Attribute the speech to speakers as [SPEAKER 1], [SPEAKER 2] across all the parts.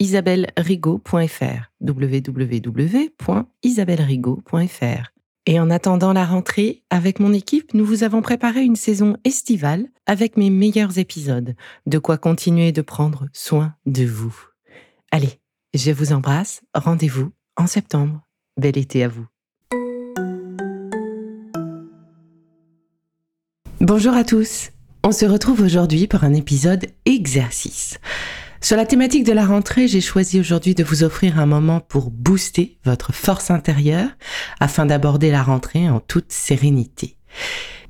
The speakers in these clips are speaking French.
[SPEAKER 1] isabellerigaud.fr www.isabellerigaud.fr Et en attendant la rentrée, avec mon équipe, nous vous avons préparé une saison estivale avec mes meilleurs épisodes, de quoi continuer de prendre soin de vous. Allez, je vous embrasse, rendez-vous en septembre. Bel été à vous. Bonjour à tous. On se retrouve aujourd'hui pour un épisode exercice. Sur la thématique de la rentrée, j'ai choisi aujourd'hui de vous offrir un moment pour booster votre force intérieure afin d'aborder la rentrée en toute sérénité.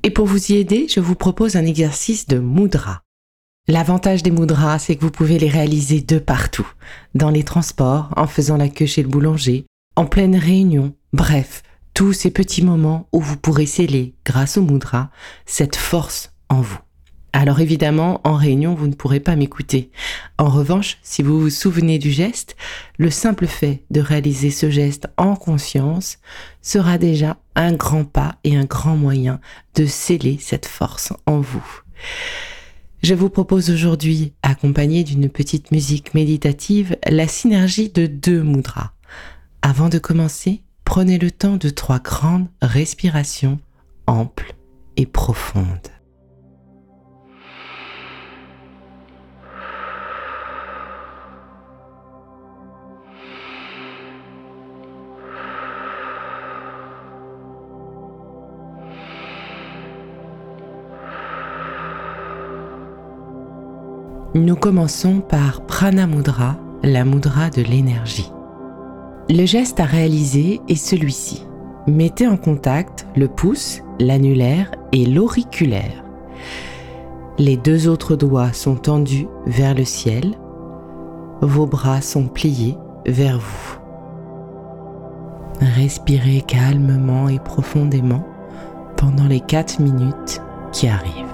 [SPEAKER 1] Et pour vous y aider, je vous propose un exercice de mudra. L'avantage des moudras, c'est que vous pouvez les réaliser de partout. Dans les transports, en faisant la queue chez le boulanger, en pleine réunion, bref, tous ces petits moments où vous pourrez sceller, grâce au moudra, cette force en vous. Alors évidemment, en réunion, vous ne pourrez pas m'écouter. En revanche, si vous vous souvenez du geste, le simple fait de réaliser ce geste en conscience sera déjà un grand pas et un grand moyen de sceller cette force en vous. Je vous propose aujourd'hui, accompagné d'une petite musique méditative, la synergie de deux mudras. Avant de commencer, prenez le temps de trois grandes respirations amples et profondes. Nous commençons par Prana Mudra, la mudra de l'énergie. Le geste à réaliser est celui-ci. Mettez en contact le pouce, l'annulaire et l'auriculaire. Les deux autres doigts sont tendus vers le ciel. Vos bras sont pliés vers vous. Respirez calmement et profondément pendant les 4 minutes qui arrivent.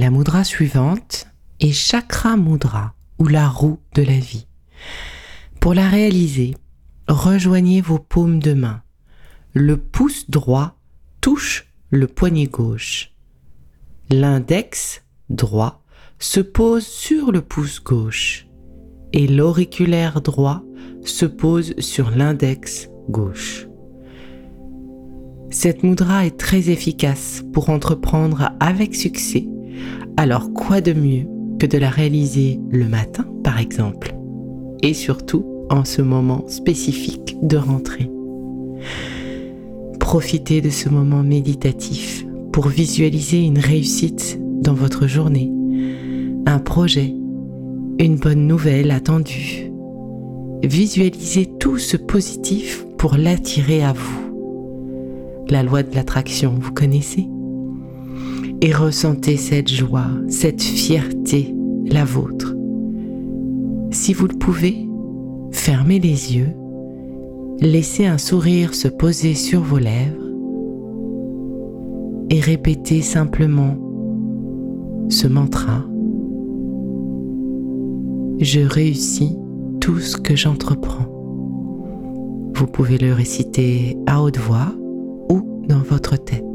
[SPEAKER 1] La mudra suivante est Chakra Mudra ou la roue de la vie. Pour la réaliser, rejoignez vos paumes de main. Le pouce droit touche le poignet gauche. L'index droit se pose sur le pouce gauche et l'auriculaire droit se pose sur l'index gauche. Cette mudra est très efficace pour entreprendre avec succès, alors quoi de mieux que de la réaliser le matin par exemple, et surtout en ce moment spécifique de rentrée. Profitez de ce moment méditatif pour visualiser une réussite dans votre journée, un projet, une bonne nouvelle attendue. Visualisez tout ce positif pour l'attirer à vous. La loi de l'attraction, vous connaissez? Et ressentez cette joie, cette fierté, la vôtre. Si vous le pouvez, fermez les yeux Laissez un sourire se poser sur vos lèvres et répétez simplement ce mantra. Je réussis tout ce que j'entreprends. Vous pouvez le réciter à haute voix ou dans votre tête.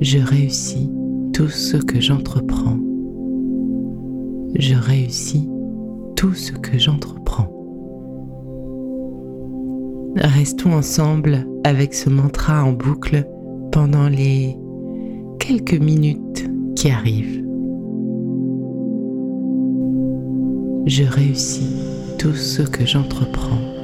[SPEAKER 1] Je réussis tout ce que j'entreprends. Je réussis tout ce que j'entreprends. Restons ensemble avec ce mantra en boucle pendant les quelques minutes qui arrivent. Je réussis tout ce que j'entreprends.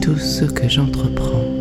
[SPEAKER 1] Tout ce que j'entreprends.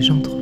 [SPEAKER 1] Ce que